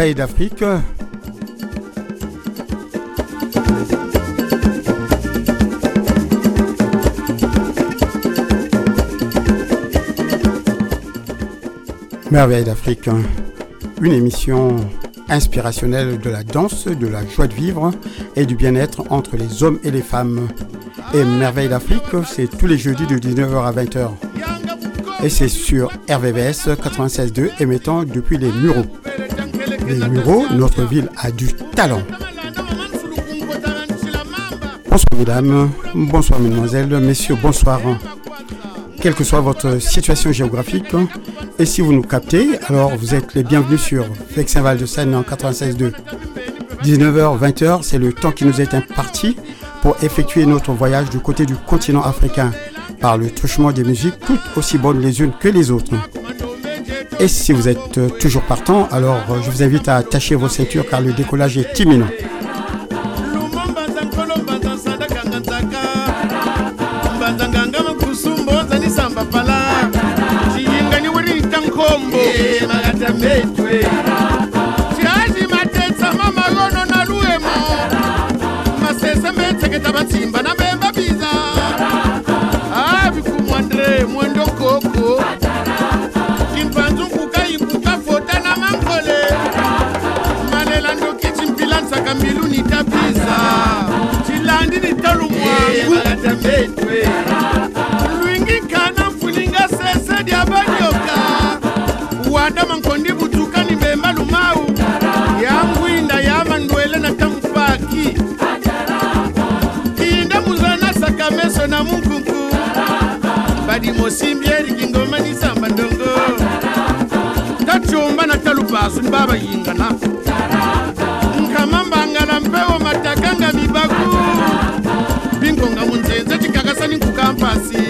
Merveille d'Afrique. Merveille d'Afrique, une émission inspirationnelle de la danse, de la joie de vivre et du bien-être entre les hommes et les femmes. Et Merveille d'Afrique, c'est tous les jeudis de 19h à 20h. Yanga buko, Et c'est sur RVVS 96.2 émettant depuis les Mureaux. Les keza. notre ville a du talent. Bonsoir mesdames, bonsoir mesdemoiselles, messieurs, bonsoir. Quelle que soit votre situation géographique, et si vous nous captez, alors vous êtes les bienvenus sur Vexin-Val de Seine en 96.2. 19h, 20h, c'est le temps qui nous est imparti pour effectuer notre voyage du côté du continent africain par le truchement des musiques toutes aussi bonnes les unes que les autres. Et si vous êtes euh, toujours partant, alors euh, je vous invite à attacher vos ceintures car le décollage est imminent. osimbi eriki ngoma nisamba ndongo. Tacumba na talupasu nibabayingana nkama mbangala mpewo mataka nga mibaku. Bingonga munzenze cikakasani nkukampasi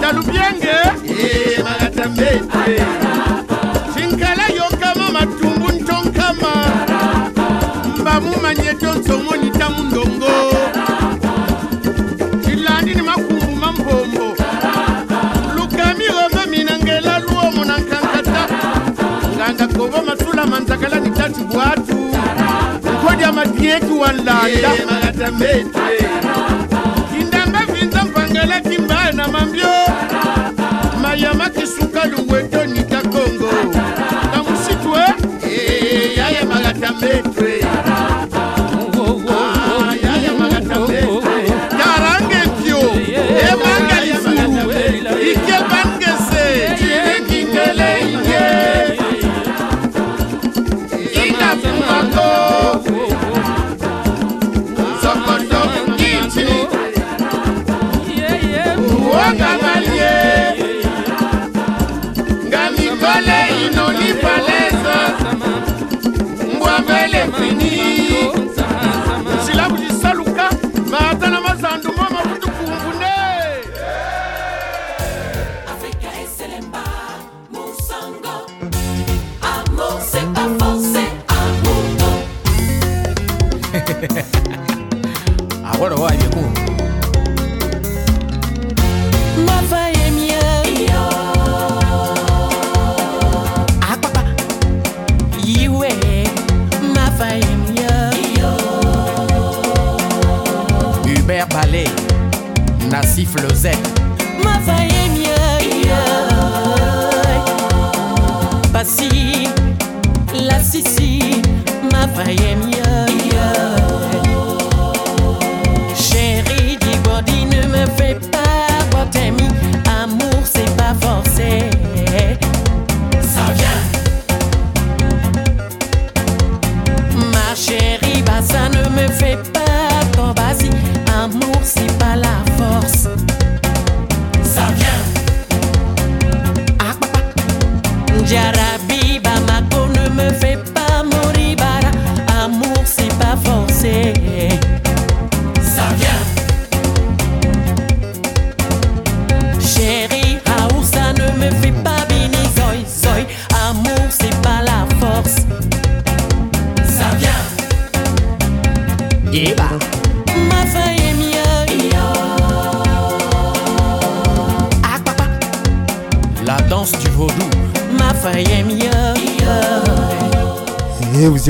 talubyenge eh, magatambe yekiwandanda kindambe vinza mpangela kimbaya na mambyo mayama kisuka lungwe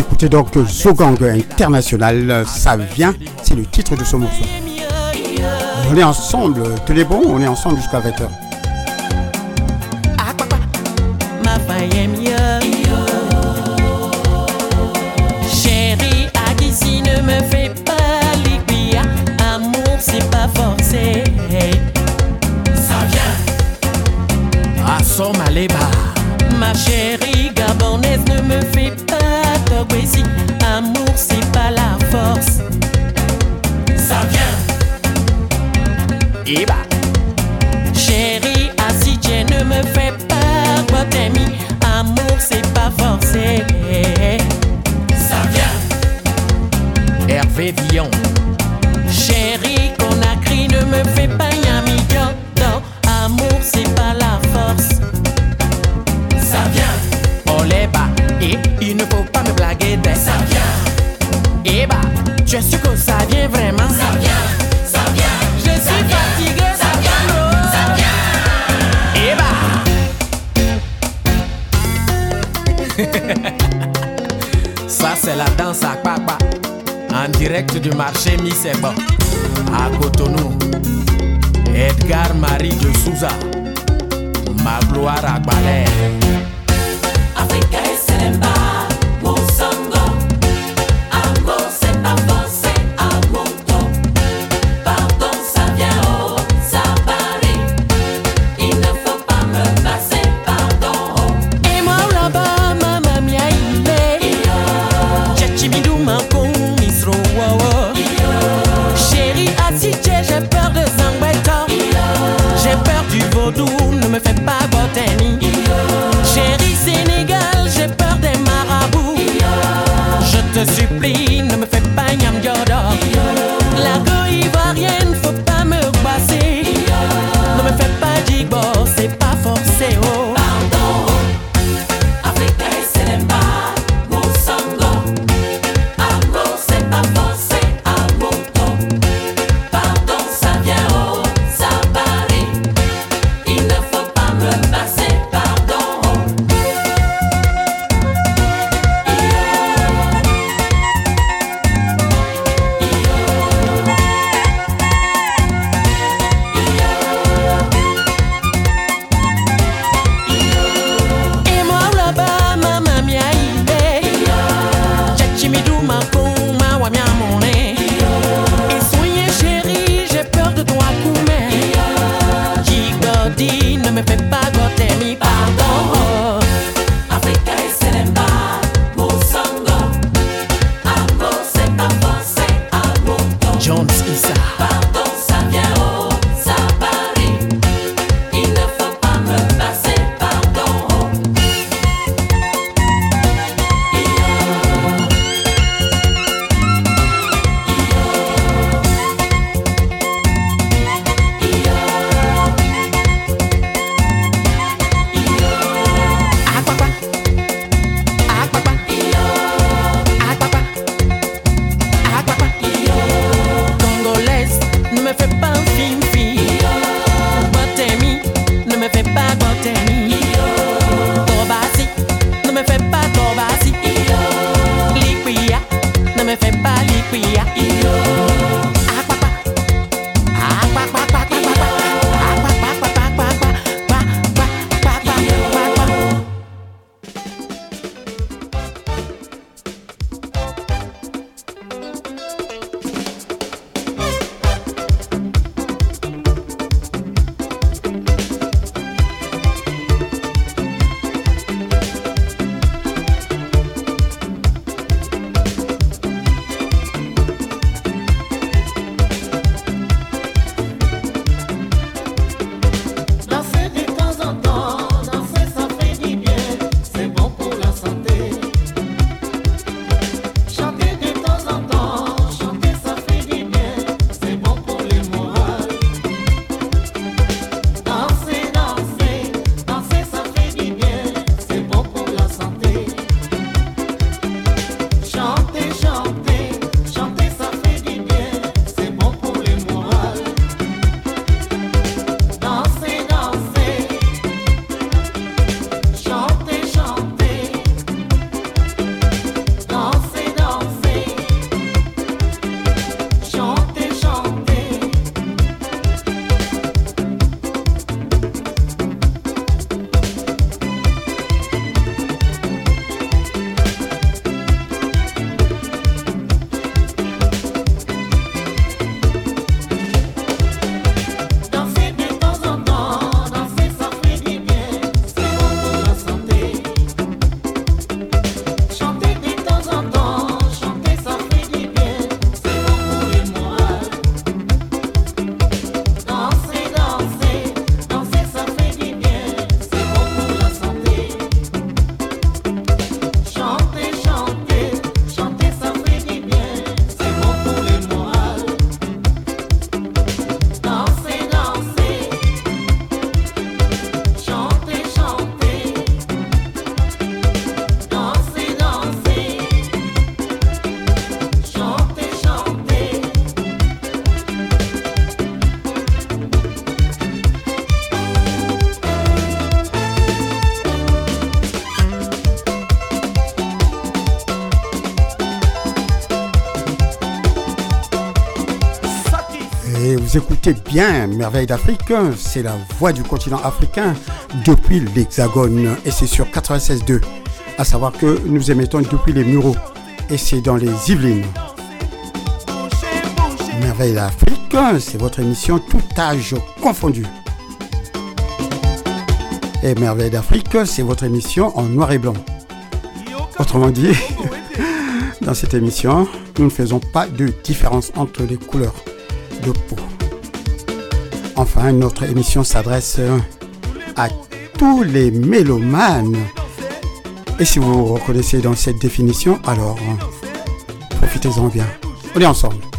écoutez donc Zogang International, ça vient, c'est le titre de ce morceau. On est ensemble, tenez bon, on est ensemble jusqu'à 20h. Ça, c'est la danse à papa. En direct du marché Miseba. À Cotonou. Edgar Marie de Souza. Ma gloire à Balais. Africa écoutez bien Merveille d'Afrique, c'est la voix du continent africain depuis l'Hexagone et c'est sur 96.2. À savoir que nous émettons depuis les Mureaux et c'est dans les Yvelines. Merveille d'Afrique, c'est votre émission tout âge confondu. Et Merveille d'Afrique, c'est votre émission en noir et blanc. Autrement dit, dans cette émission, nous ne faisons pas de différence entre les couleurs de peau. Enfin, notre émission s'adresse à tous les mélomanes. Et si vous vous reconnaissez dans cette définition, alors profitez-en bien. On est ensemble.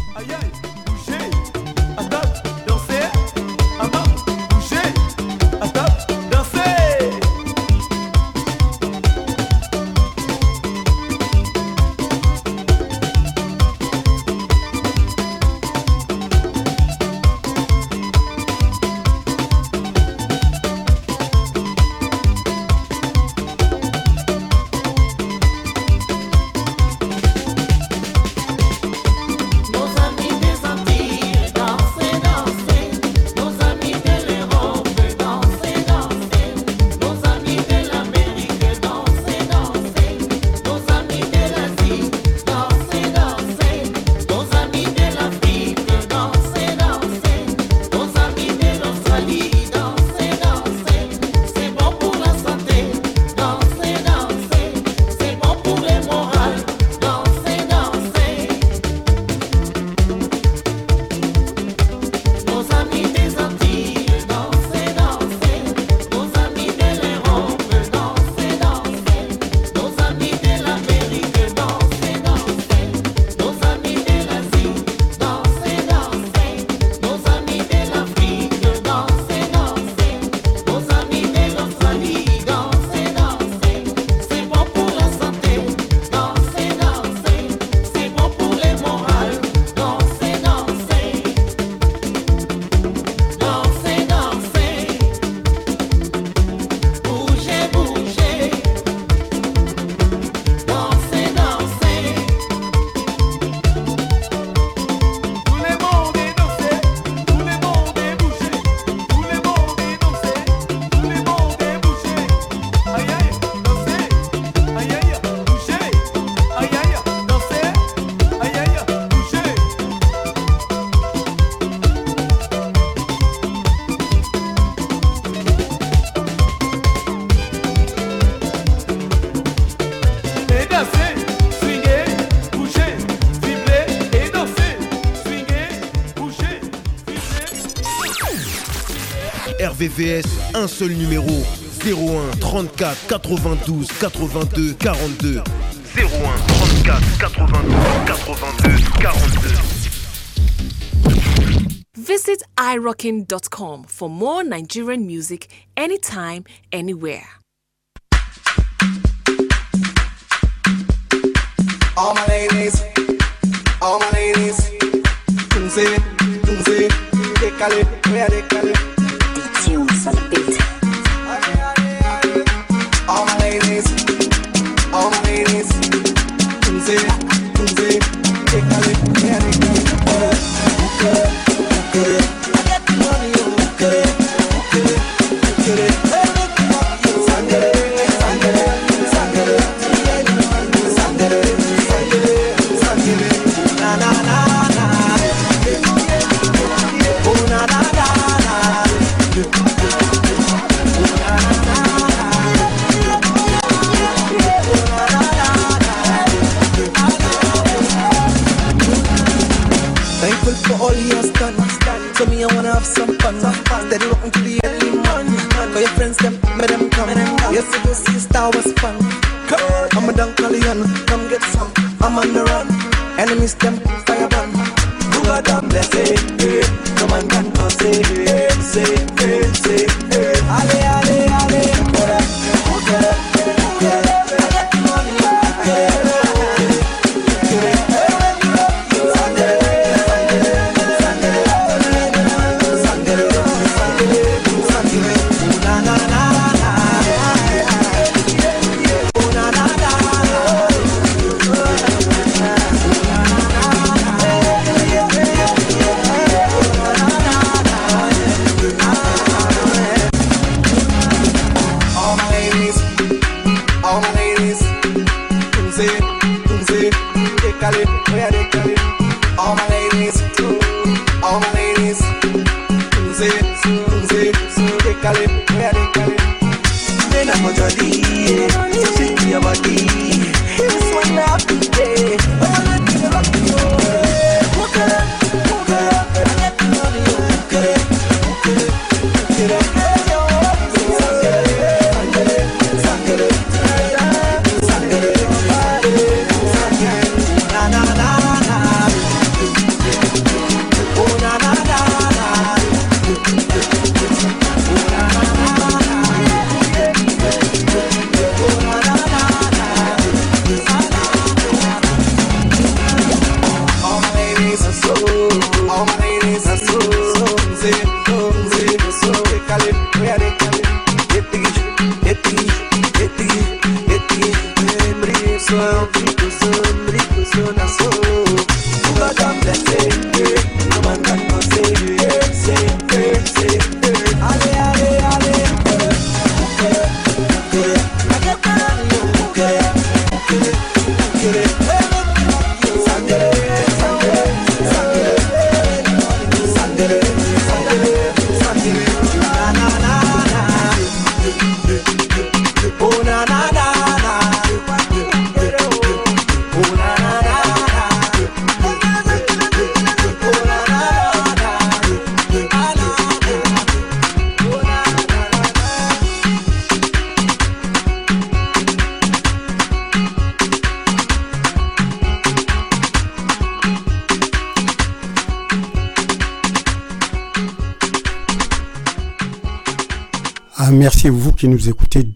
RVVS, un seul numéro 01 34 92 82 42 01 34 92 82 42 Visit irockin.com for more Nigerian music anytime, anywhere. All my ladies, all my ladies, Tunze, Tunze, décalé, ouais, décalé. All Steady walking to the early morning. Cause your friends them, make them come. Yes, it was your star was fun. I'm a Dunkalion, come get some. I'm on the run. Enemies them, fire gun. Do a damn blessing. No man can say, say. So,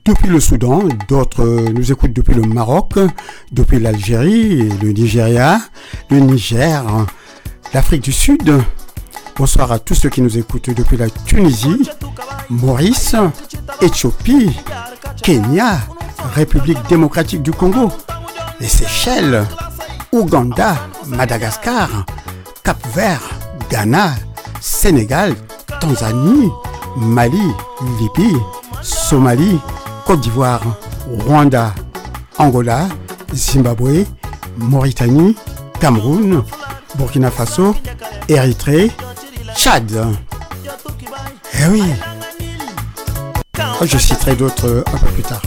depuis le Soudan, d'autres euh, nous écoutent depuis le Maroc, depuis l'Algérie, le Nigeria, le Niger, l'Afrique du Sud. Bonsoir à tous ceux qui nous écoutent depuis la Tunisie, Maurice, Éthiopie, Kenya, République démocratique du Congo, les Seychelles, Ouganda, Madagascar, Cap-Vert, Ghana, Sénégal, Tanzanie, Mali, Libye, Somalie, Côte d'Ivoire, Rwanda, Angola, Zimbabwe, Mauritanie, Cameroun, Burkina Faso, Érythrée, Tchad. Eh oui. Oh, Je citerai d'autres euh, un peu plus tard.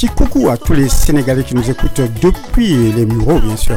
Petit coucou à tous les Sénégalais qui nous écoutent depuis les Mureaux, bien sûr.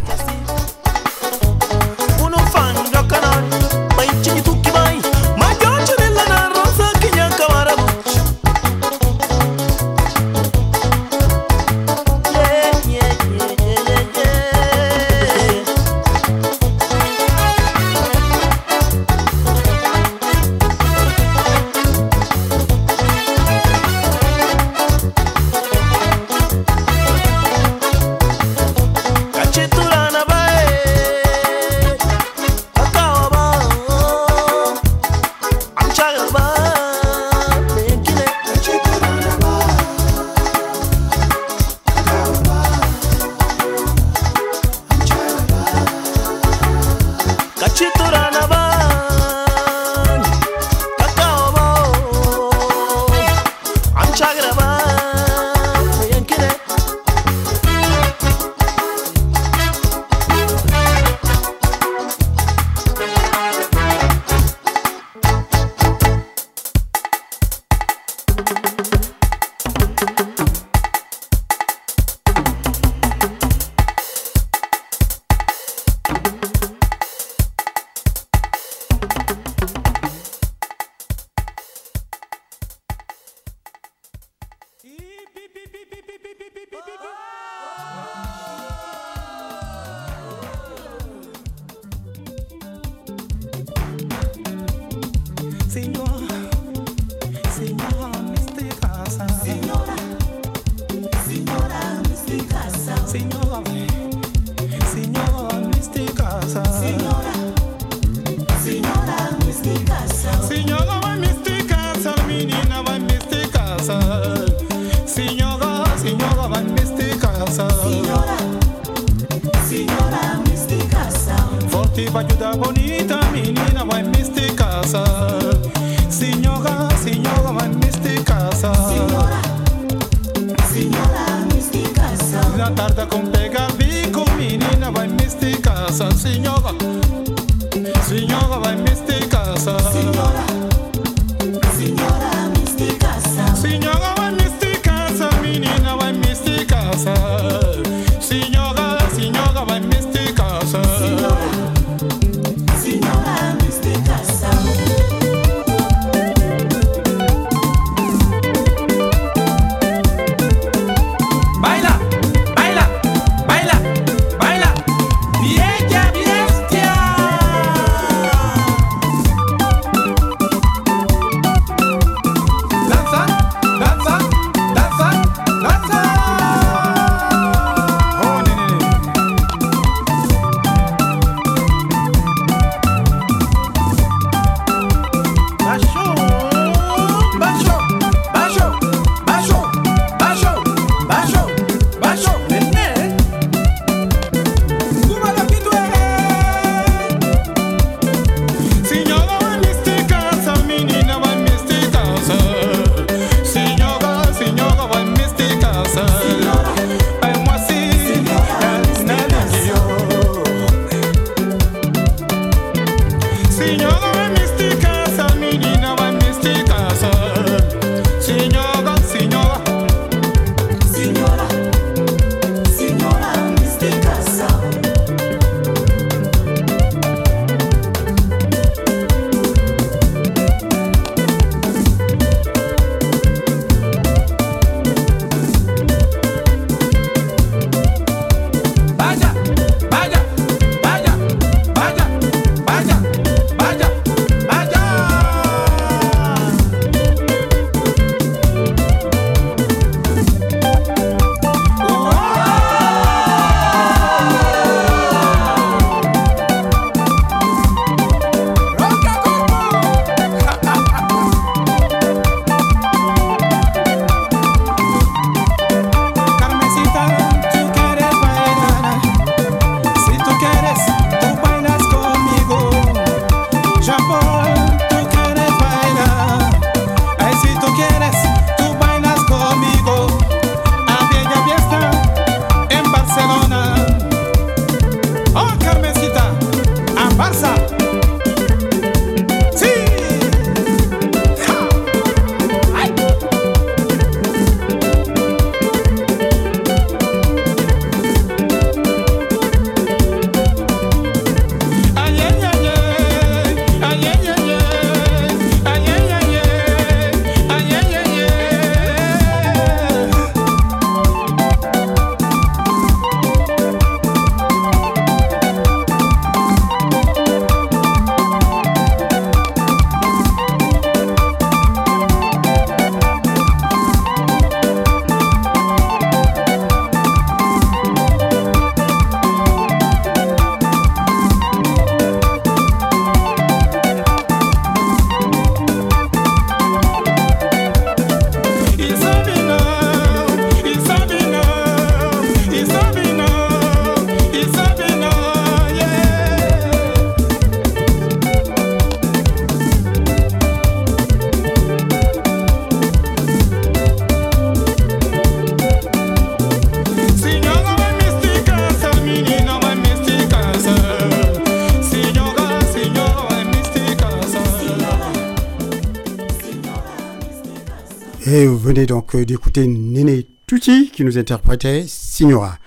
Venez donc euh, d'écouter Néné Tutti qui nous interprétait Signora.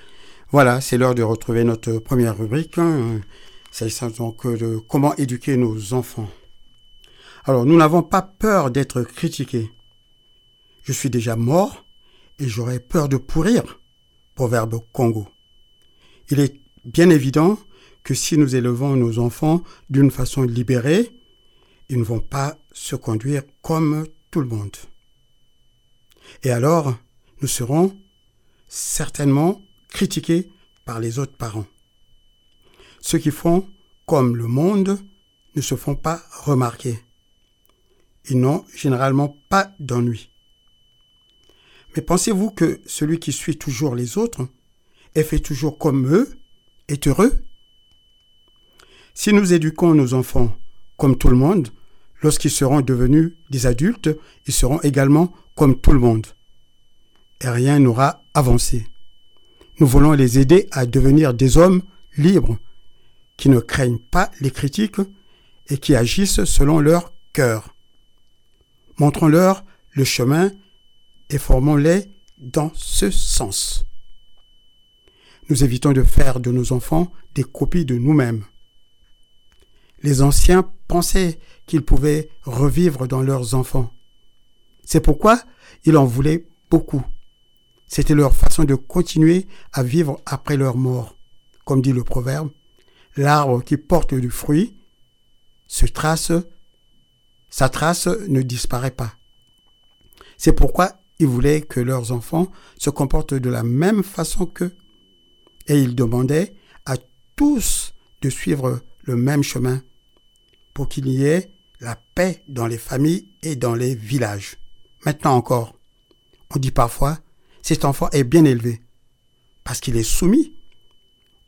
Voilà, c'est l'heure de retrouver notre première rubrique. hein, S'agissant donc euh, de comment éduquer nos enfants. Alors, nous n'avons pas peur d'être critiqués. Je suis déjà mort et j'aurais peur de pourrir. Proverbe Congo. Il est bien évident que si nous élevons nos enfants d'une façon libérée, ils ne vont pas se conduire comme tout le monde. Et alors, nous serons certainement critiqués par les autres parents. Ceux qui font comme le monde ne se font pas remarquer. Ils n'ont généralement pas d'ennui. Mais pensez-vous que celui qui suit toujours les autres et fait toujours comme eux est heureux? Si nous éduquons nos enfants comme tout le monde, lorsqu'ils seront devenus des adultes, ils seront également comme tout le monde. Et rien n'aura avancé. Nous voulons les aider à devenir des hommes libres, qui ne craignent pas les critiques et qui agissent selon leur cœur. Montrons-leur le chemin et formons-les dans ce sens. Nous évitons de faire de nos enfants des copies de nous-mêmes. Les anciens pensaient qu'ils pouvaient revivre dans leurs enfants. C'est pourquoi ils en voulaient beaucoup. C'était leur façon de continuer à vivre après leur mort. Comme dit le proverbe, l'arbre qui porte du fruit se trace, sa trace ne disparaît pas. C'est pourquoi ils voulaient que leurs enfants se comportent de la même façon qu'eux. Et ils demandaient à tous de suivre le même chemin pour qu'il y ait la paix dans les familles et dans les villages. Maintenant encore, on dit parfois, cet enfant est bien élevé parce qu'il est soumis.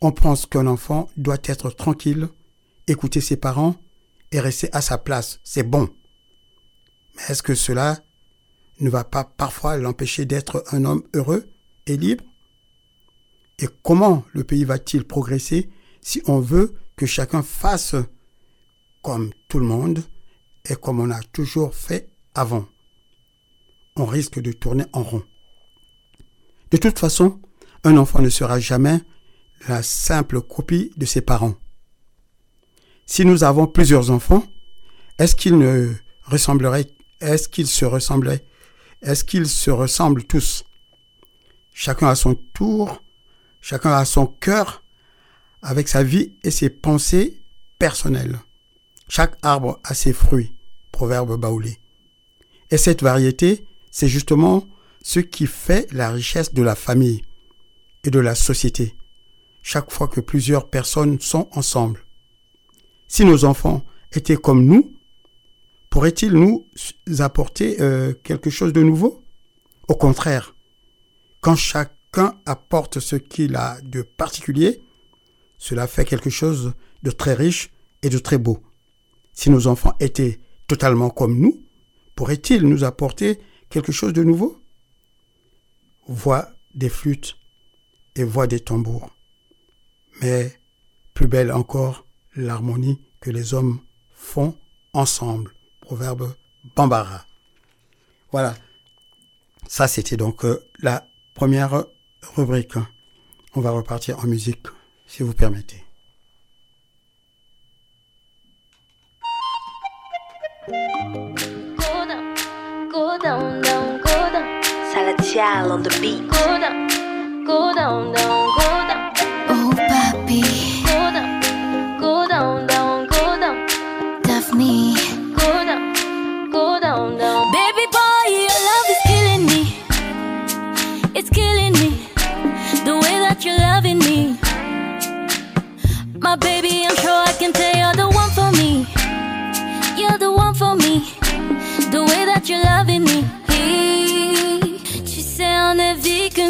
On pense qu'un enfant doit être tranquille, écouter ses parents et rester à sa place. C'est bon. Mais est-ce que cela ne va pas parfois l'empêcher d'être un homme heureux et libre? Et comment le pays va-t-il progresser si on veut que chacun fasse comme tout le monde et comme on a toujours fait avant? On risque de tourner en rond. De toute façon, un enfant ne sera jamais la simple copie de ses parents. Si nous avons plusieurs enfants, est-ce qu'ils ne ressembleraient, est-ce qu'ils se ressembleraient, est-ce qu'ils se ressemblent tous? Chacun à son tour, chacun a son cœur, avec sa vie et ses pensées personnelles. Chaque arbre a ses fruits, proverbe baoulé. Et cette variété, c'est justement ce qui fait la richesse de la famille et de la société, chaque fois que plusieurs personnes sont ensemble. Si nos enfants étaient comme nous, pourraient-ils nous apporter euh, quelque chose de nouveau? Au contraire, quand chacun apporte ce qu'il a de particulier, cela fait quelque chose de très riche et de très beau. Si nos enfants étaient totalement comme nous, pourraient-ils nous apporter quelque chose de nouveau? Voix des flûtes et voix des tambours. Mais plus belle encore l'harmonie que les hommes font ensemble. Proverbe Bambara. Voilà. Ça, c'était donc euh, la première rubrique. On va repartir en musique, si vous permettez. Salatiel on the beat. Go down, go down, down, go down. Oh, papi,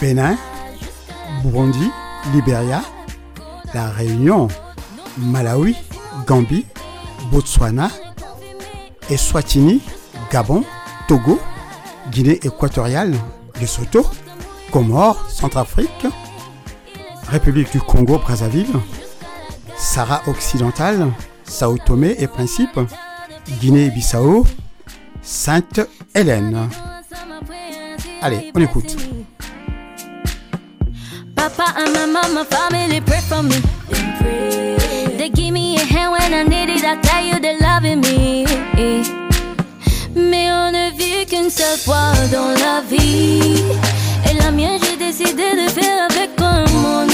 Bénin, Burundi, Libéria, La Réunion, Malawi, Gambie, Botswana, Eswatini, Gabon, Togo, Guinée équatoriale, Lesotho, Comores, Centrafrique, République du Congo, Brazzaville, Sahara occidentale, Sao Tomé et Principe, Guinée-Bissau, Sainte-Hélène. Allez, on écoute. Papa and my mama, family pray for me. They give me a hand when I need it. I tell you they're loving me. Mais on ne vit qu'une seule fois dans la vie. Et la mienne, j'ai décidé de faire avec toi, mon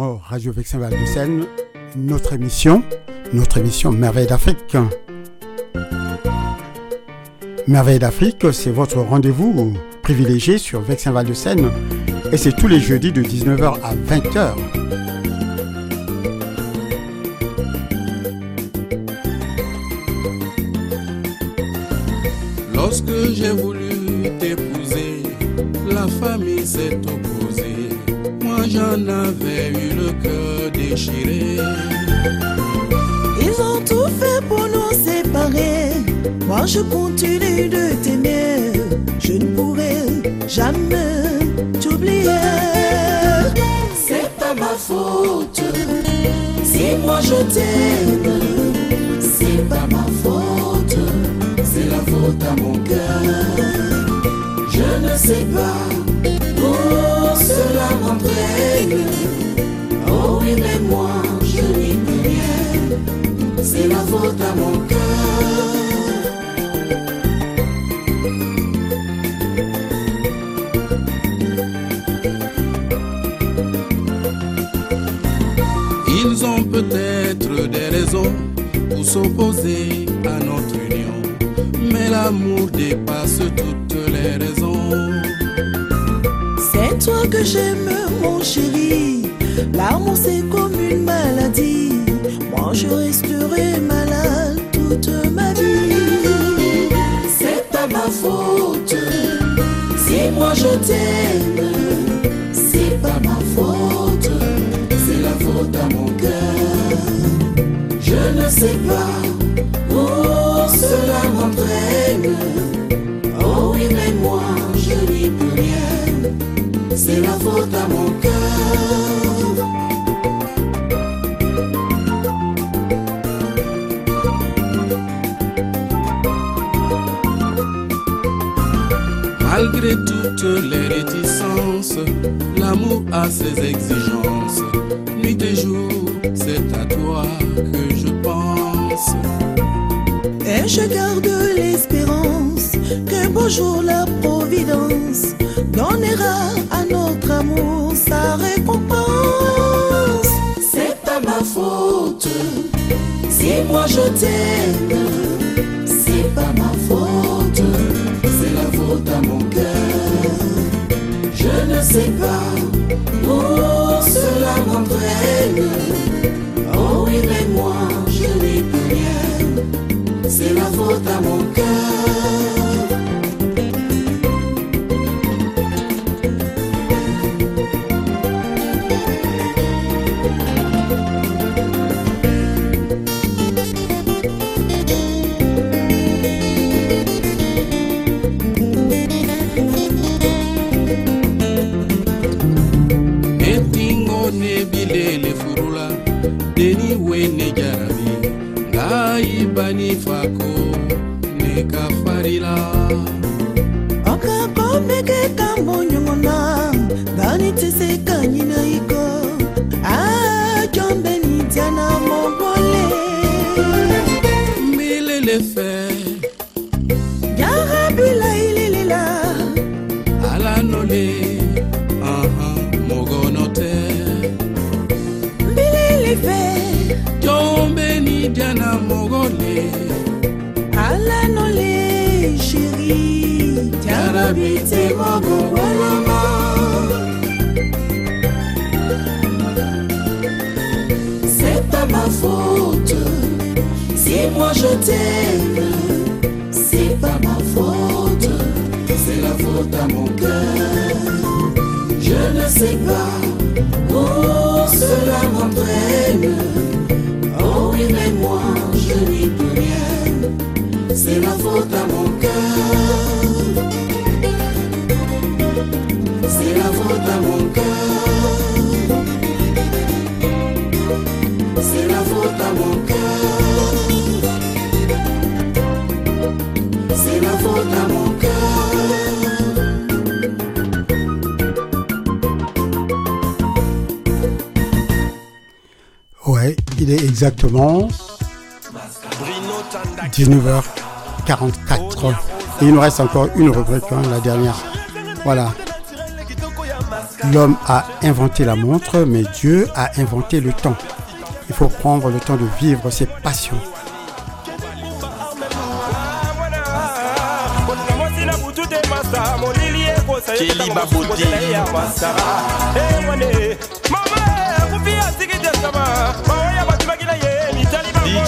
Radio Vexin Val de Seine, notre émission, notre émission Merveille d'Afrique. Merveille d'Afrique, c'est votre rendez-vous privilégié sur Vexin Val de Seine et c'est tous les jeudis de 19h à 20h. Lorsque j'ai voulu t'épouser, la famille s'est opposée. J'en avais eu le cœur déchiré. Ils ont tout fait pour nous séparer. Moi je continue de t'aimer. Je ne pourrai jamais t'oublier. C'est pas ma faute si moi je t'aime. C'est pas ma faute, c'est la faute à mon cœur. Je ne sais pas cela m'entraîne. Oh oui, mais moi je n'y peux rien. C'est la faute à mon cœur. Ils ont peut-être des raisons pour s'opposer à notre union. Mais l'amour dépasse j'aime, mon chéri. L'amour, c'est Malgré toutes les réticences, l'amour a ses exigences. Nuit et jour, c'est à toi que je pense. Et je garde l'espérance que beau jour la providence donnera à notre amour sa récompense. C'est pas ma faute si moi je t'aime. C'est pas ma faute, c'est la faute à cœur. Sais pas où cela m'entraîne. Oh oui, mais moi je n'ai plus rien. C'est la faute à mon cœur. Moi je t'aime. Exactement 19h44. Et il nous reste encore une rubrique, hein, la dernière. Voilà. L'homme a inventé la montre, mais Dieu a inventé le temps. Il faut prendre le temps de vivre ses passions.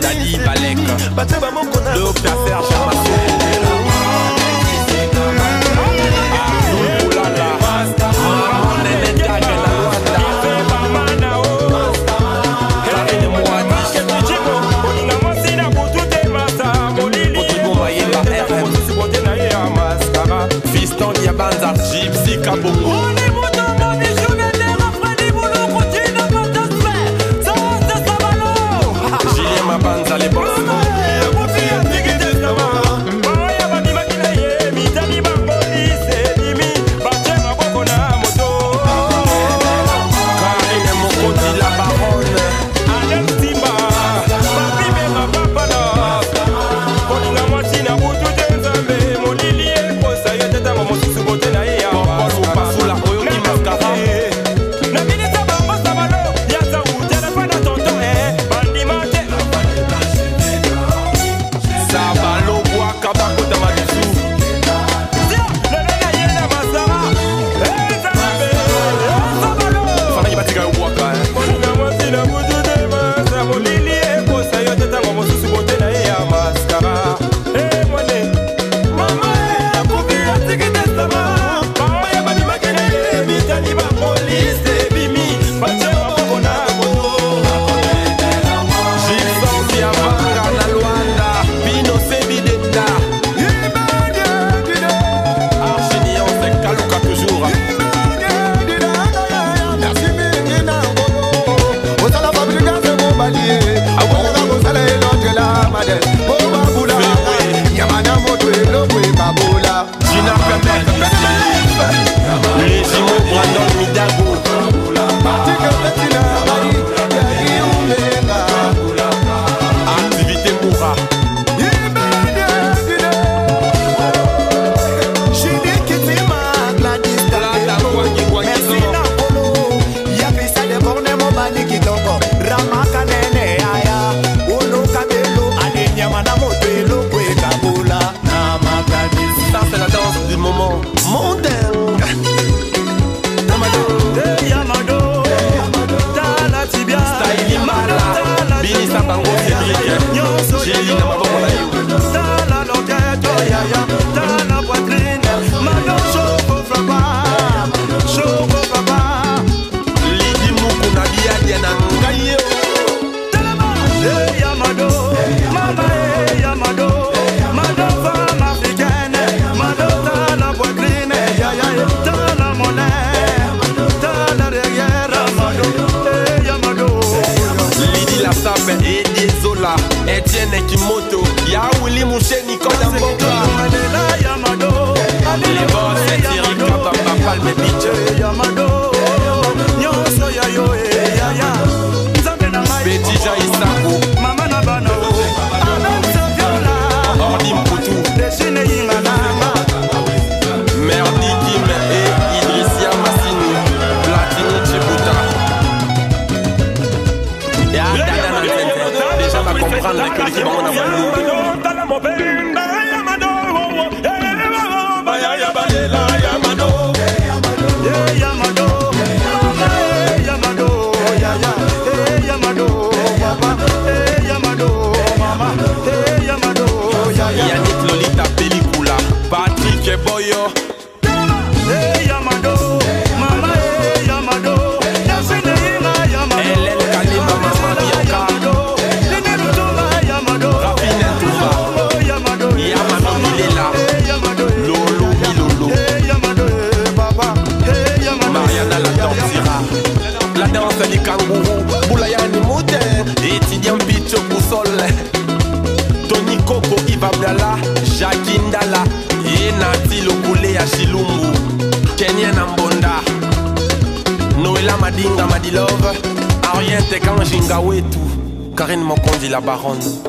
Dadi Balek. Docteur Serge Amasso baronne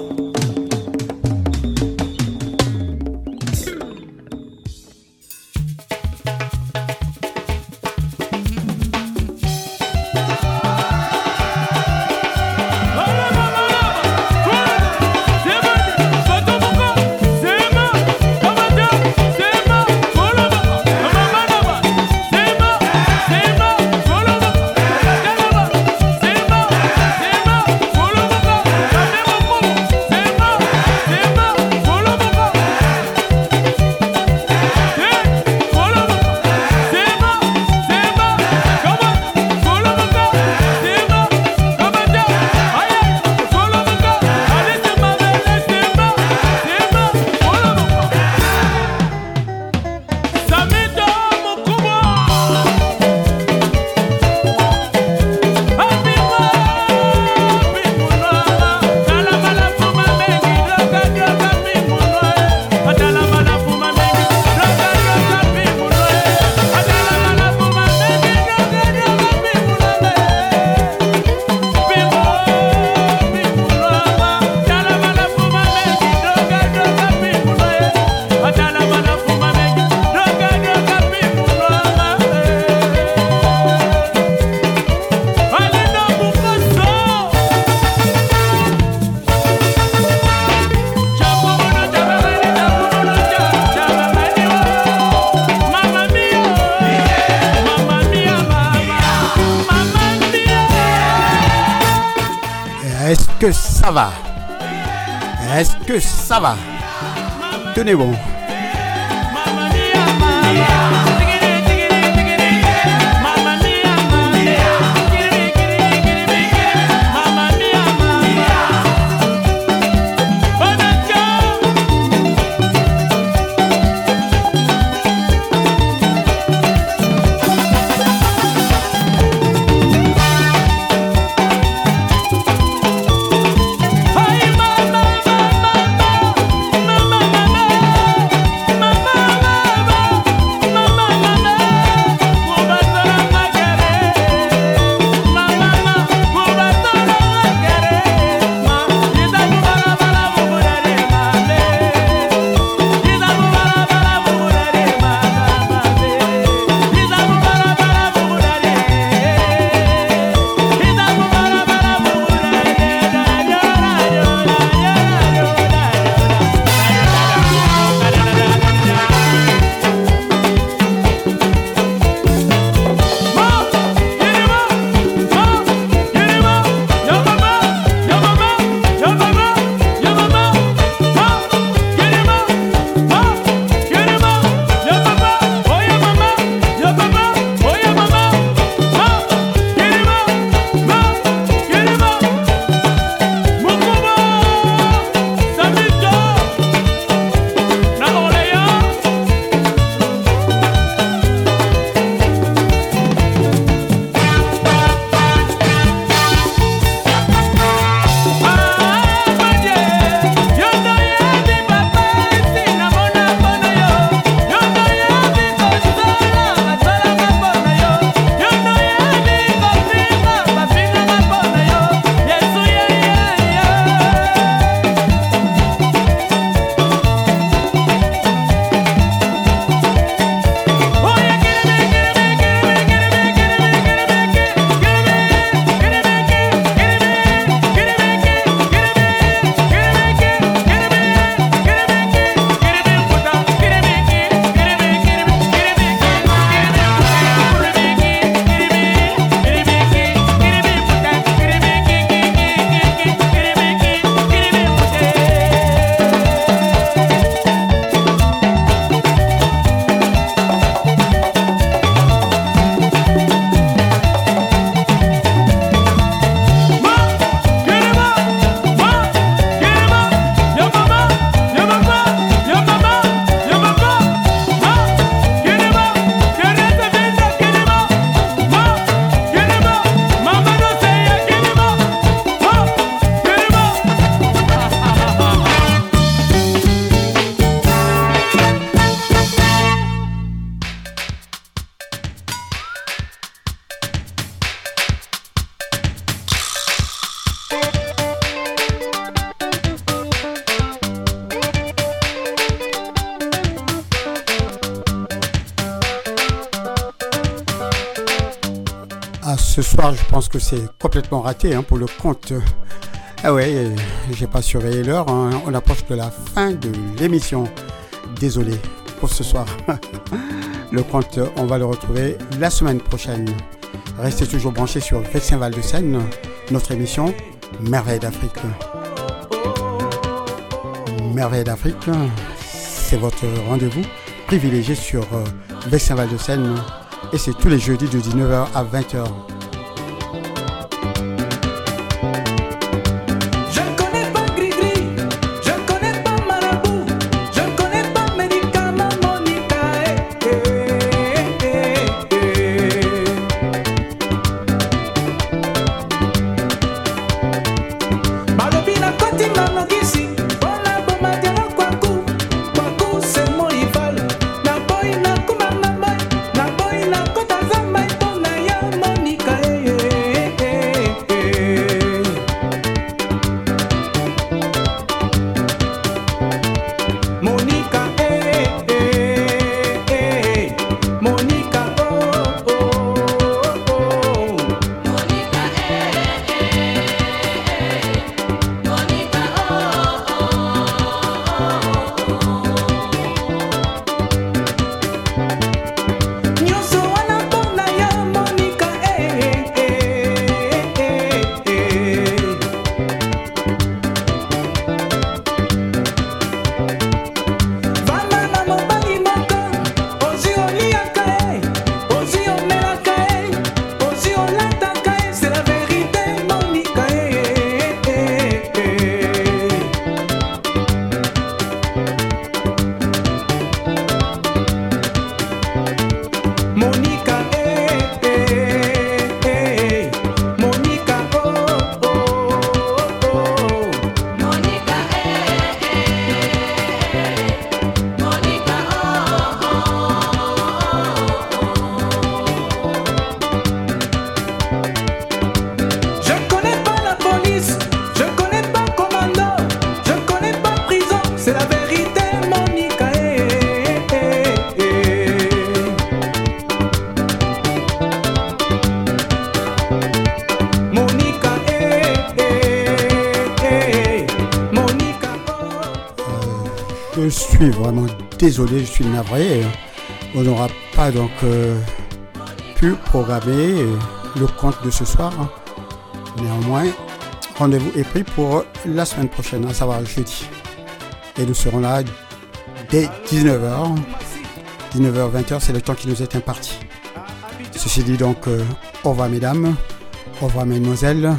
ça va? Est-ce que ça va? Tenez bon. Ce soir, je pense que c'est complètement raté hein, pour le compte. Ah ouais, j'ai pas surveillé l'heure. hein. On approche de la fin de l'émission. Désolé pour ce soir. le compte, on va le retrouver la semaine prochaine. Restez toujours branchés sur Vexin Val de Seine, notre émission Merveille d'Afrique. Merveille d'Afrique, c'est votre rendez-vous privilégié sur euh, Vexin Val de Seine et c'est tous les jeudis de 19h à 20h. Désolé, je suis navré. On n'aura pas donc euh, pu programmer euh, le compte de ce soir. hein. Néanmoins, rendez-vous est pris pour la semaine prochaine, à savoir jeudi. Et nous serons là dès 19h. 19h, 20h, c'est le temps qui nous est imparti. Ceci dit donc, euh, au revoir mesdames, au revoir mesdemoiselles,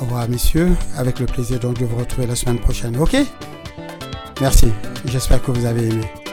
au revoir messieurs, avec le plaisir donc de vous retrouver la semaine prochaine. Ok? Merci, j'espère que vous avez aimé.